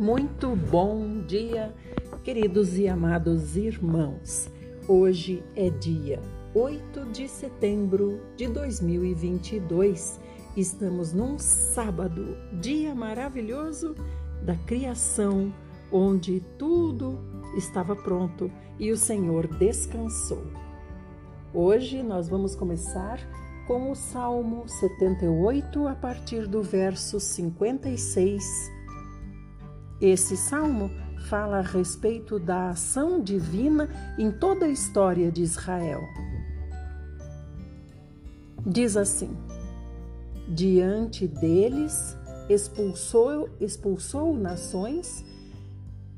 Muito bom dia, queridos e amados irmãos. Hoje é dia 8 de setembro de 2022. Estamos num sábado, dia maravilhoso da criação, onde tudo estava pronto e o Senhor descansou. Hoje nós vamos começar com o Salmo 78 a partir do verso 56 esse salmo fala a respeito da ação divina em toda a história de Israel. Diz assim: Diante deles expulsou, expulsou nações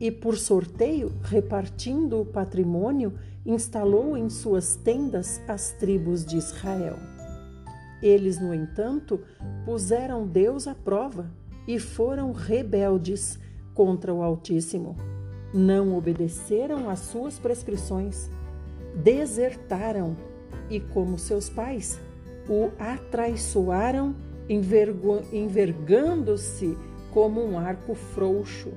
e, por sorteio, repartindo o patrimônio, instalou em suas tendas as tribos de Israel. Eles, no entanto, puseram Deus à prova e foram rebeldes contra o Altíssimo. Não obedeceram às suas prescrições, desertaram e, como seus pais, o atraiçoaram, envergando-se como um arco frouxo.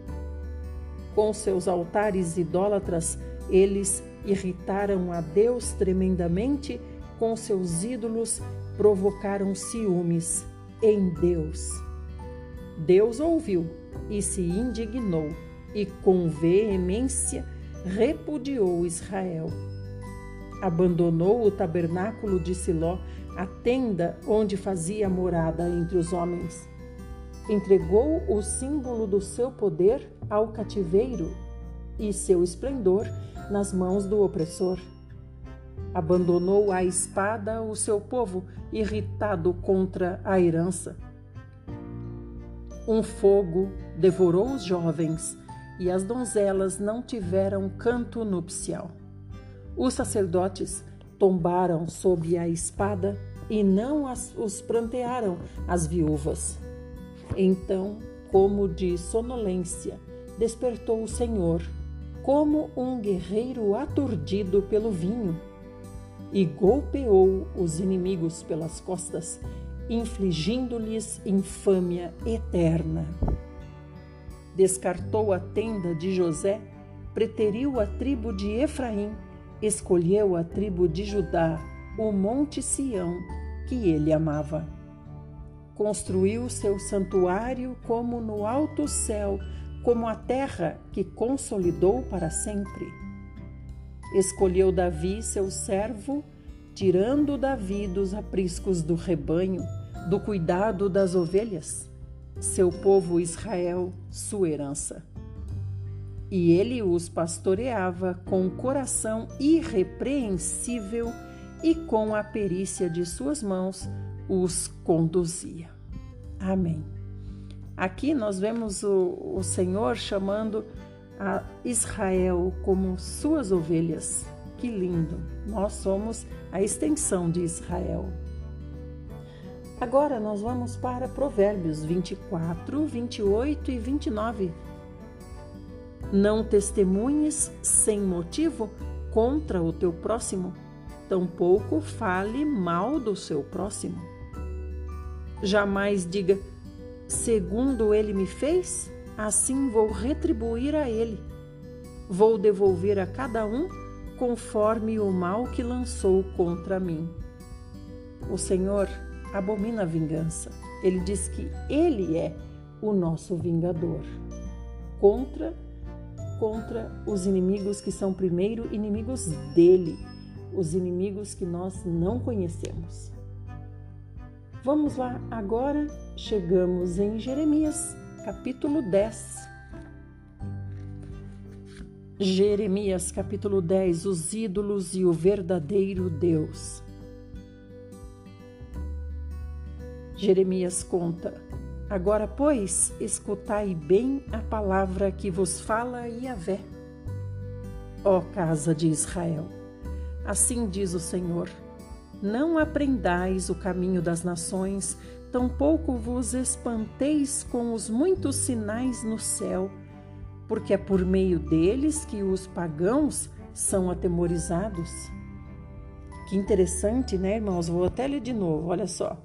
Com seus altares idólatras, eles irritaram a Deus tremendamente, com seus ídolos provocaram ciúmes em Deus. Deus ouviu e se indignou, e com veemência repudiou Israel. Abandonou o tabernáculo de Siló, a tenda onde fazia morada entre os homens. Entregou o símbolo do seu poder ao cativeiro e seu esplendor nas mãos do opressor. Abandonou à espada o seu povo, irritado contra a herança. Um fogo devorou os jovens e as donzelas não tiveram canto nupcial. Os sacerdotes tombaram sob a espada e não as, os prantearam as viúvas. Então, como de sonolência, despertou o Senhor, como um guerreiro aturdido pelo vinho, e golpeou os inimigos pelas costas infligindo-lhes infâmia eterna. Descartou a tenda de José, preteriu a tribo de Efraim, escolheu a tribo de Judá, o monte Sião, que ele amava. Construiu seu santuário como no alto céu, como a terra que consolidou para sempre. Escolheu Davi, seu servo, tirando Davi dos apriscos do rebanho, do cuidado das ovelhas, seu povo Israel, sua herança. E ele os pastoreava com coração irrepreensível e com a perícia de suas mãos os conduzia. Amém. Aqui nós vemos o, o Senhor chamando a Israel como suas ovelhas que lindo! Nós somos a extensão de Israel. Agora nós vamos para Provérbios 24, 28 e 29. Não testemunhes sem motivo contra o teu próximo, tampouco fale mal do seu próximo. Jamais diga, segundo ele me fez, assim vou retribuir a ele. Vou devolver a cada um conforme o mal que lançou contra mim. O Senhor abomina a vingança. Ele diz que ele é o nosso vingador contra contra os inimigos que são primeiro inimigos dele, os inimigos que nós não conhecemos. Vamos lá, agora chegamos em Jeremias, capítulo 10. Jeremias capítulo 10 Os ídolos e o verdadeiro Deus. Jeremias conta: Agora, pois, escutai bem a palavra que vos fala Yahvé. Ó casa de Israel, assim diz o Senhor: Não aprendais o caminho das nações, tampouco vos espanteis com os muitos sinais no céu porque é por meio deles que os pagãos são atemorizados. Que interessante, né, irmãos? Vou até ler de novo, olha só.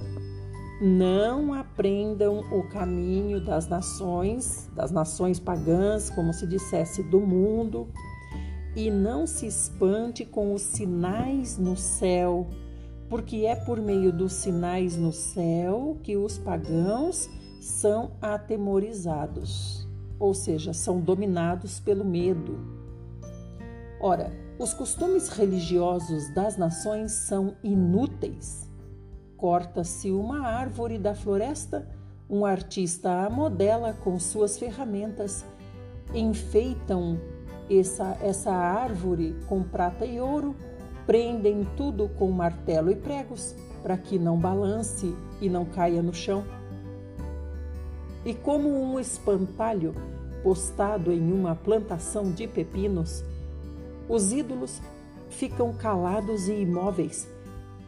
não aprendam o caminho das nações, das nações pagãs, como se dissesse, do mundo, e não se espante com os sinais no céu, porque é por meio dos sinais no céu que os pagãos são atemorizados, ou seja, são dominados pelo medo. Ora, os costumes religiosos das nações são inúteis. Corta-se uma árvore da floresta, um artista a modela com suas ferramentas, enfeitam essa, essa árvore com prata e ouro, prendem tudo com martelo e pregos, para que não balance e não caia no chão. E como um espantalho postado em uma plantação de pepinos, os ídolos ficam calados e imóveis.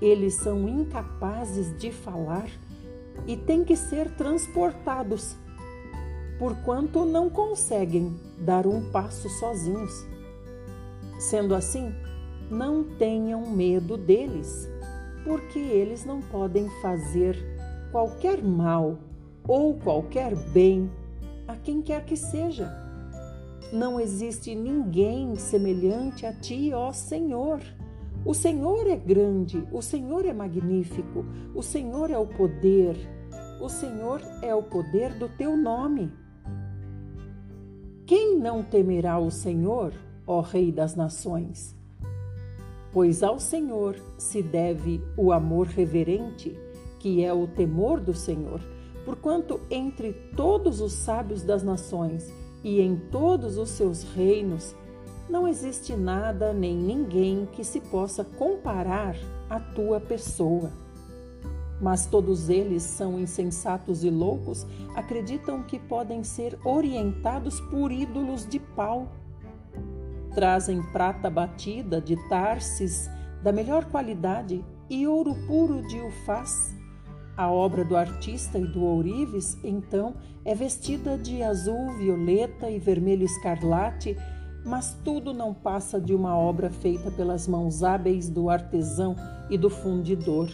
Eles são incapazes de falar e têm que ser transportados porquanto não conseguem dar um passo sozinhos. Sendo assim, não tenham medo deles, porque eles não podem fazer qualquer mal ou qualquer bem a quem quer que seja. Não existe ninguém semelhante a ti, ó Senhor. O Senhor é grande, o Senhor é magnífico, o Senhor é o poder, o Senhor é o poder do teu nome. Quem não temerá o Senhor, ó Rei das Nações? Pois ao Senhor se deve o amor reverente, que é o temor do Senhor, porquanto entre todos os sábios das nações e em todos os seus reinos não existe nada nem ninguém que se possa comparar à tua pessoa. Mas todos eles são insensatos e loucos, acreditam que podem ser orientados por ídolos de pau. Trazem prata batida de Tarsis da melhor qualidade e ouro puro de Ufaz. A obra do artista e do ourives, então, é vestida de azul, violeta e vermelho escarlate, mas tudo não passa de uma obra feita pelas mãos hábeis do artesão e do fundidor.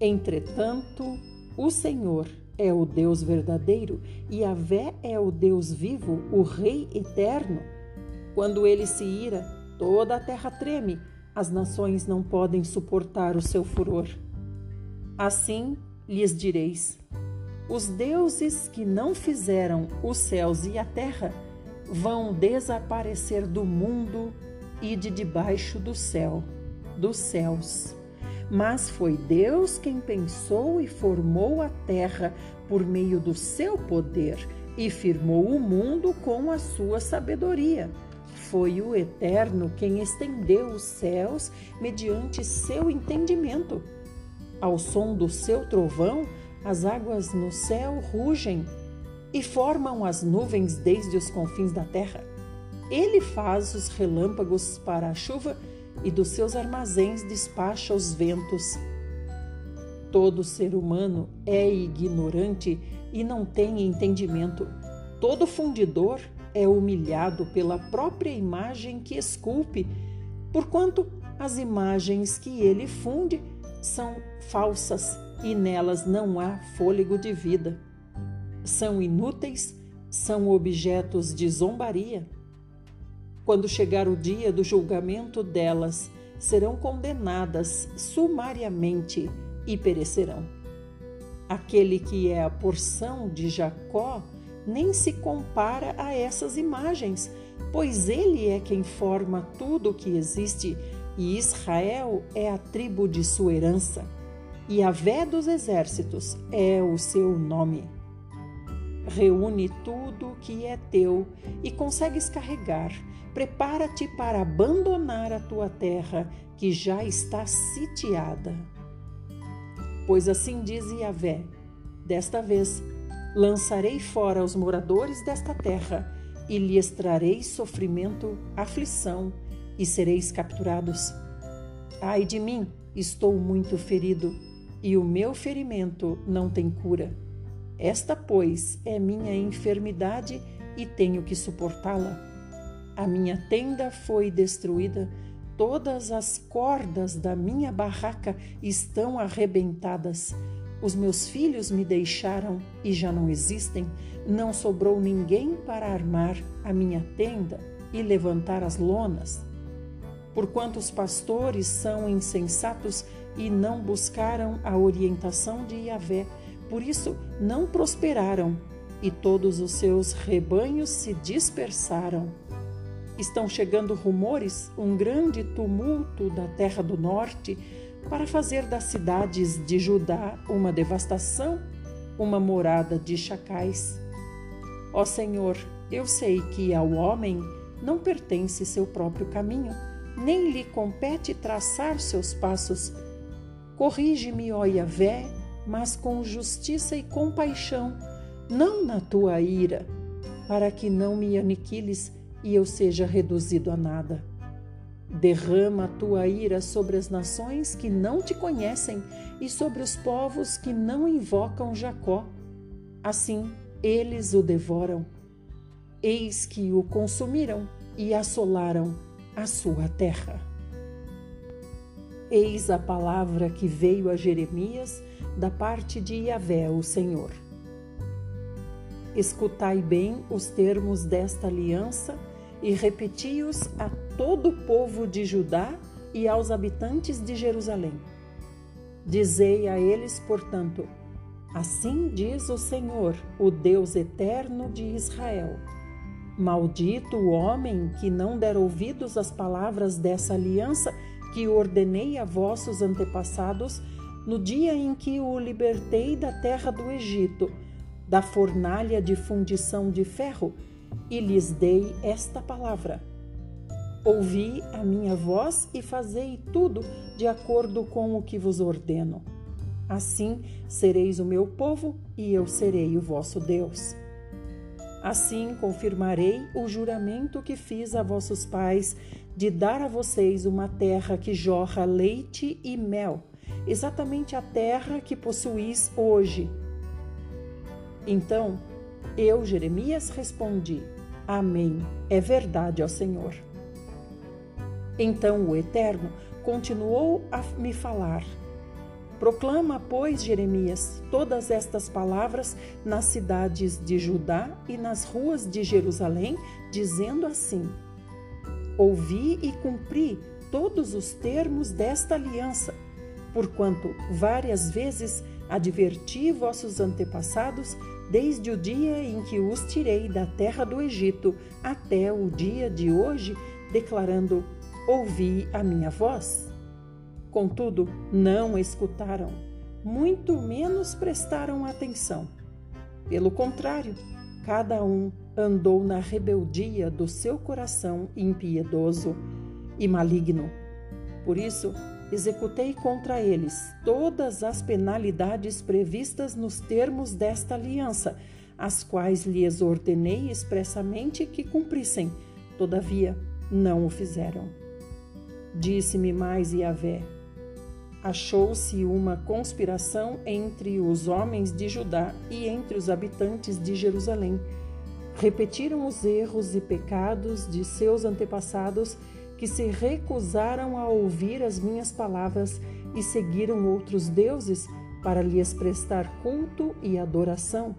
Entretanto, o Senhor é o Deus verdadeiro e a Vé é o Deus vivo, o Rei eterno. Quando ele se ira, toda a terra treme, as nações não podem suportar o seu furor. Assim lhes direis: os deuses que não fizeram os céus e a terra vão desaparecer do mundo e de debaixo do céu, dos céus. Mas foi Deus quem pensou e formou a terra por meio do seu poder e firmou o mundo com a sua sabedoria. Foi o Eterno quem estendeu os céus mediante seu entendimento. Ao som do seu trovão, as águas no céu rugem e formam as nuvens desde os confins da terra. Ele faz os relâmpagos para a chuva e dos seus armazéns despacha os ventos. Todo ser humano é ignorante e não tem entendimento. Todo fundidor é humilhado pela própria imagem que esculpe, porquanto as imagens que ele funde são falsas e nelas não há fôlego de vida. São inúteis, são objetos de zombaria. Quando chegar o dia do julgamento delas, serão condenadas sumariamente e perecerão. Aquele que é a porção de Jacó nem se compara a essas imagens, pois ele é quem forma tudo o que existe e Israel é a tribo de sua herança, e a vé dos exércitos é o seu nome. Reúne tudo o que é teu e consegues carregar prepara-te para abandonar a tua terra, que já está sitiada. Pois assim diz Yahvé: desta vez lançarei fora os moradores desta terra e lhes trarei sofrimento, aflição e sereis capturados. Ai de mim, estou muito ferido e o meu ferimento não tem cura. Esta, pois, é minha enfermidade e tenho que suportá-la. A minha tenda foi destruída, todas as cordas da minha barraca estão arrebentadas. Os meus filhos me deixaram e já não existem. Não sobrou ninguém para armar a minha tenda e levantar as lonas. Porquanto os pastores são insensatos e não buscaram a orientação de Yahvé, por isso não prosperaram e todos os seus rebanhos se dispersaram. Estão chegando rumores, um grande tumulto da terra do norte, para fazer das cidades de Judá uma devastação, uma morada de chacais. Ó Senhor, eu sei que ao homem não pertence seu próprio caminho, nem lhe compete traçar seus passos. Corrige-me, ó Yahvé, mas com justiça e compaixão, não na tua ira, para que não me aniquiles e eu seja reduzido a nada. Derrama a tua ira sobre as nações que não te conhecem e sobre os povos que não invocam Jacó. Assim eles o devoram. Eis que o consumiram e assolaram a sua terra. Eis a palavra que veio a Jeremias da parte de Yahvé, o Senhor. Escutai bem os termos desta aliança e repeti-os a todo o povo de Judá e aos habitantes de Jerusalém. Dizei a eles, portanto: Assim diz o Senhor, o Deus eterno de Israel: Maldito o homem que não der ouvidos às palavras dessa aliança que ordenei a vossos antepassados no dia em que o libertei da terra do Egito, da fornalha de fundição de ferro e lhes dei esta palavra: Ouvi a minha voz e fazei tudo de acordo com o que vos ordeno. Assim sereis o meu povo e eu serei o vosso Deus. Assim confirmarei o juramento que fiz a vossos pais de dar a vocês uma terra que jorra leite e mel, exatamente a terra que possuís hoje. Então eu, Jeremias, respondi: Amém. É verdade, ó Senhor. Então o Eterno continuou a me falar. Proclama, pois, Jeremias, todas estas palavras nas cidades de Judá e nas ruas de Jerusalém, dizendo assim: Ouvi e cumpri todos os termos desta aliança, porquanto várias vezes adverti vossos antepassados desde o dia em que os tirei da terra do Egito até o dia de hoje, declarando: Ouvi a minha voz. Contudo, não escutaram, muito menos prestaram atenção. Pelo contrário, cada um andou na rebeldia do seu coração impiedoso e maligno. Por isso, executei contra eles todas as penalidades previstas nos termos desta aliança, as quais lhes ordenei expressamente que cumprissem, todavia não o fizeram. Disse-me mais Yahvé: Achou-se uma conspiração entre os homens de Judá e entre os habitantes de Jerusalém. Repetiram os erros e pecados de seus antepassados que se recusaram a ouvir as minhas palavras e seguiram outros deuses para lhes prestar culto e adoração.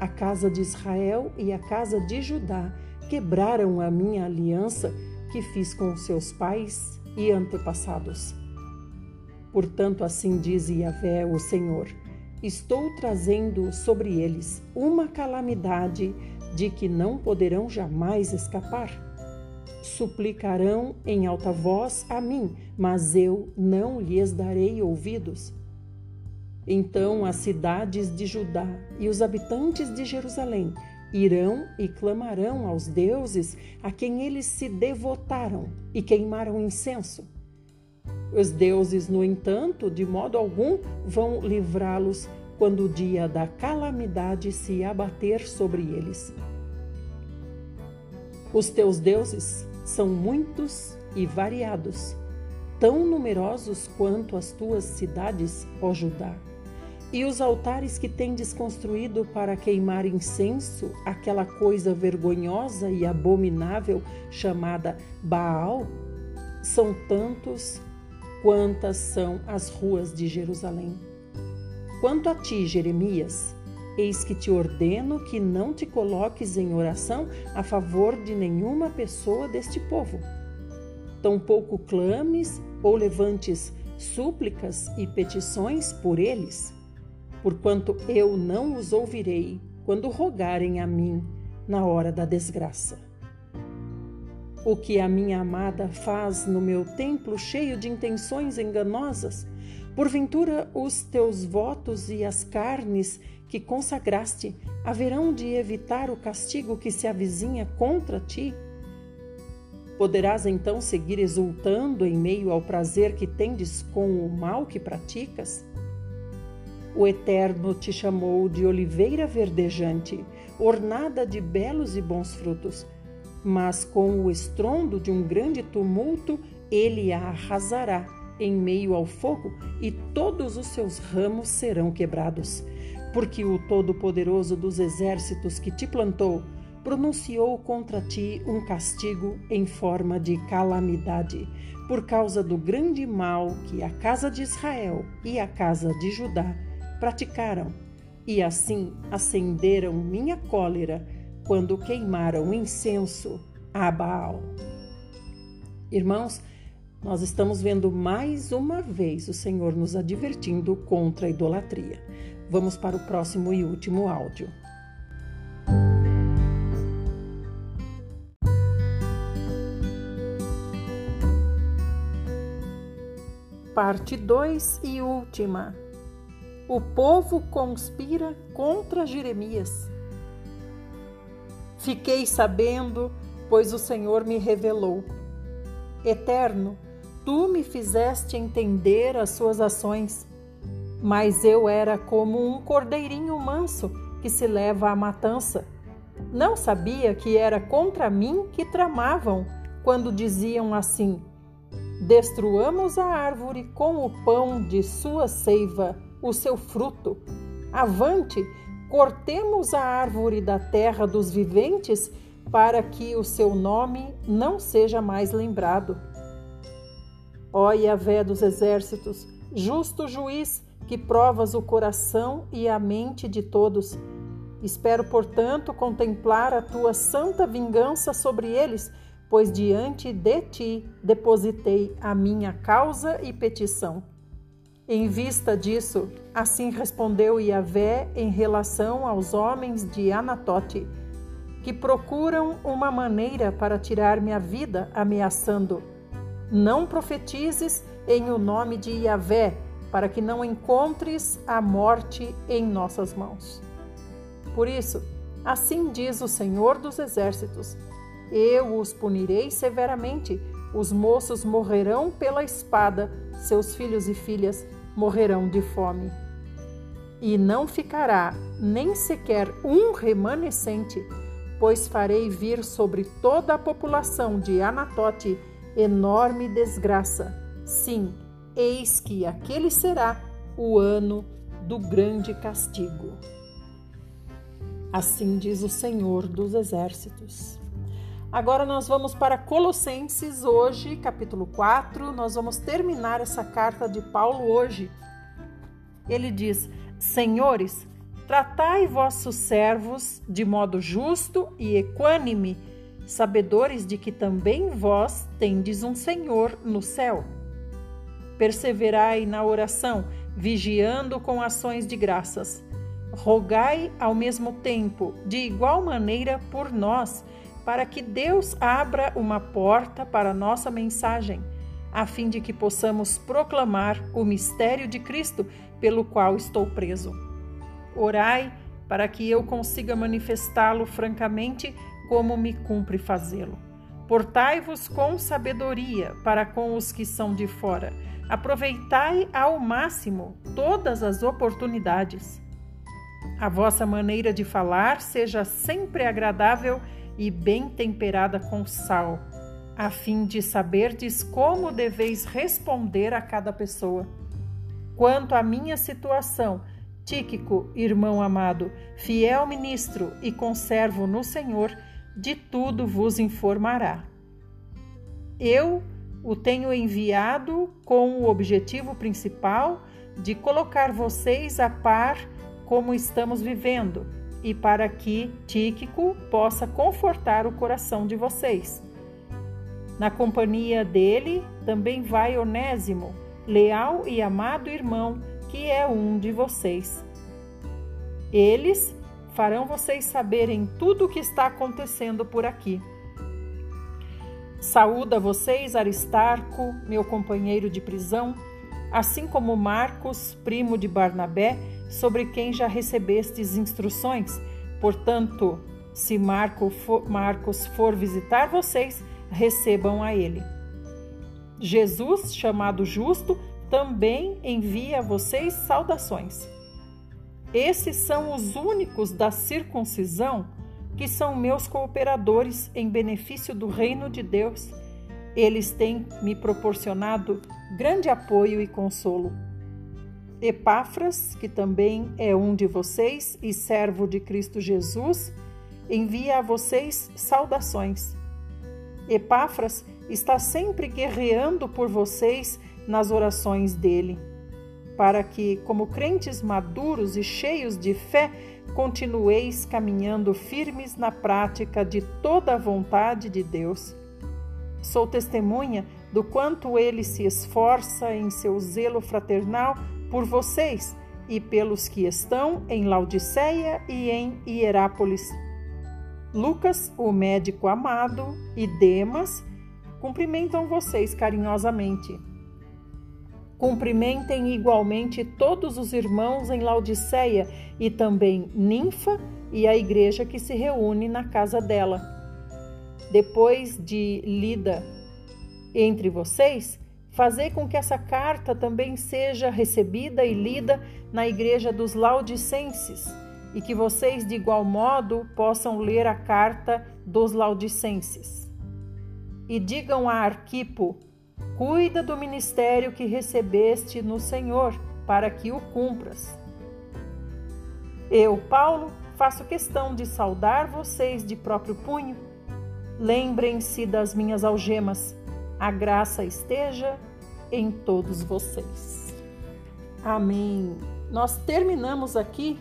A casa de Israel e a casa de Judá quebraram a minha aliança que fiz com seus pais e antepassados. Portanto, assim diz Yahvé, o Senhor: Estou trazendo sobre eles uma calamidade de que não poderão jamais escapar suplicarão em alta voz a mim, mas eu não lhes darei ouvidos. Então as cidades de Judá e os habitantes de Jerusalém irão e clamarão aos deuses a quem eles se devotaram e queimaram incenso. Os deuses, no entanto, de modo algum vão livrá-los quando o dia da calamidade se abater sobre eles. Os teus deuses são muitos e variados, tão numerosos quanto as tuas cidades, ó Judá. E os altares que tendes construído para queimar incenso, aquela coisa vergonhosa e abominável chamada Baal, são tantos quantas são as ruas de Jerusalém. Quanto a ti, Jeremias, eis que te ordeno que não te coloques em oração a favor de nenhuma pessoa deste povo. Tampouco clames ou levantes súplicas e petições por eles, porquanto eu não os ouvirei quando rogarem a mim na hora da desgraça. O que a minha amada faz no meu templo cheio de intenções enganosas, porventura os teus votos e as carnes que consagraste haverão de evitar o castigo que se avizinha contra ti? Poderás então seguir exultando em meio ao prazer que tendes com o mal que praticas? O Eterno te chamou de oliveira verdejante, ornada de belos e bons frutos. Mas com o estrondo de um grande tumulto, ele a arrasará em meio ao fogo e todos os seus ramos serão quebrados. Porque o Todo-Poderoso dos exércitos que te plantou pronunciou contra ti um castigo em forma de calamidade, por causa do grande mal que a casa de Israel e a casa de Judá praticaram, e assim acenderam minha cólera quando queimaram incenso a Baal. Irmãos, nós estamos vendo mais uma vez o Senhor nos advertindo contra a idolatria. Vamos para o próximo e último áudio. Parte 2 e última. O povo conspira contra Jeremias. Fiquei sabendo, pois o Senhor me revelou. Eterno, tu me fizeste entender as suas ações, mas eu era como um cordeirinho manso que se leva à matança. Não sabia que era contra mim que tramavam quando diziam assim: Destruamos a árvore com o pão de sua seiva, o seu fruto. Avante, cortemos a árvore da terra dos viventes, para que o seu nome não seja mais lembrado. Ó Yahvé dos exércitos, justo juiz, que provas o coração e a mente de todos. Espero, portanto, contemplar a tua santa vingança sobre eles pois diante de ti depositei a minha causa e petição. Em vista disso, assim respondeu Yahvé em relação aos homens de Anatote, que procuram uma maneira para tirar minha vida, ameaçando: Não profetizes em o nome de Yahvé, para que não encontres a morte em nossas mãos. Por isso, assim diz o Senhor dos Exércitos: eu os punirei severamente. Os moços morrerão pela espada, seus filhos e filhas morrerão de fome. E não ficará nem sequer um remanescente, pois farei vir sobre toda a população de Anatote enorme desgraça. Sim, eis que aquele será o ano do grande castigo. Assim diz o Senhor dos Exércitos. Agora nós vamos para Colossenses hoje, capítulo 4. Nós vamos terminar essa carta de Paulo hoje. Ele diz: Senhores, tratai vossos servos de modo justo e equânime, sabedores de que também vós tendes um Senhor no céu. Perseverai na oração, vigiando com ações de graças. Rogai ao mesmo tempo, de igual maneira, por nós para que Deus abra uma porta para a nossa mensagem, a fim de que possamos proclamar o mistério de Cristo pelo qual estou preso. Orai para que eu consiga manifestá-lo francamente como me cumpre fazê-lo. Portai-vos com sabedoria para com os que são de fora. Aproveitai ao máximo todas as oportunidades. A vossa maneira de falar seja sempre agradável e bem temperada com sal, a fim de saberdes como deveis responder a cada pessoa. Quanto à minha situação, Tíquico, irmão amado, fiel ministro e conservo no Senhor, de tudo vos informará. Eu o tenho enviado com o objetivo principal de colocar vocês a par como estamos vivendo e para que Tíquico possa confortar o coração de vocês. Na companhia dele também vai Onésimo, leal e amado irmão, que é um de vocês. Eles farão vocês saberem tudo o que está acontecendo por aqui. Saúda vocês Aristarco, meu companheiro de prisão, assim como Marcos, primo de Barnabé, sobre quem já recebestes instruções. Portanto, se Marco for, Marcos for visitar vocês, recebam a ele. Jesus, chamado Justo, também envia a vocês saudações. Esses são os únicos da circuncisão que são meus cooperadores em benefício do reino de Deus. Eles têm me proporcionado grande apoio e consolo. Epáfras, que também é um de vocês e servo de Cristo Jesus, envia a vocês saudações. Epáfras está sempre guerreando por vocês nas orações dele, para que, como crentes maduros e cheios de fé, continueis caminhando firmes na prática de toda a vontade de Deus. Sou testemunha do quanto ele se esforça em seu zelo fraternal por vocês e pelos que estão em Laodiceia e em Hierápolis. Lucas, o médico amado, e Demas cumprimentam vocês carinhosamente. Cumprimentem igualmente todos os irmãos em Laodiceia e também Ninfa e a igreja que se reúne na casa dela. Depois de lida entre vocês, fazei com que essa carta também seja recebida e lida na igreja dos Laodicenses e que vocês, de igual modo, possam ler a carta dos Laodicenses. E digam a Arquipo: cuida do ministério que recebeste no Senhor, para que o cumpras. Eu, Paulo, faço questão de saudar vocês de próprio punho. Lembrem-se das minhas algemas. A graça esteja em todos vocês. Amém. Nós terminamos aqui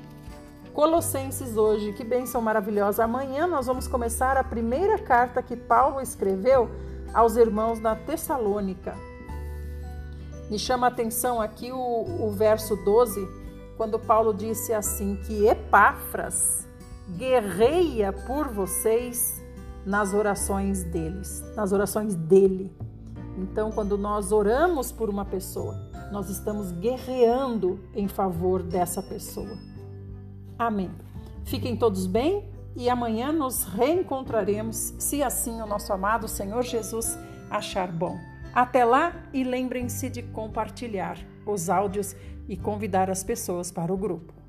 Colossenses hoje, que bênção maravilhosa. Amanhã nós vamos começar a primeira carta que Paulo escreveu aos irmãos na Tessalônica. Me chama a atenção aqui o, o verso 12, quando Paulo disse assim: que Epáfras guerreia por vocês nas orações deles, nas orações dele. Então, quando nós oramos por uma pessoa, nós estamos guerreando em favor dessa pessoa. Amém. Fiquem todos bem e amanhã nos reencontraremos, se assim o nosso amado Senhor Jesus achar bom. Até lá e lembrem-se de compartilhar os áudios e convidar as pessoas para o grupo.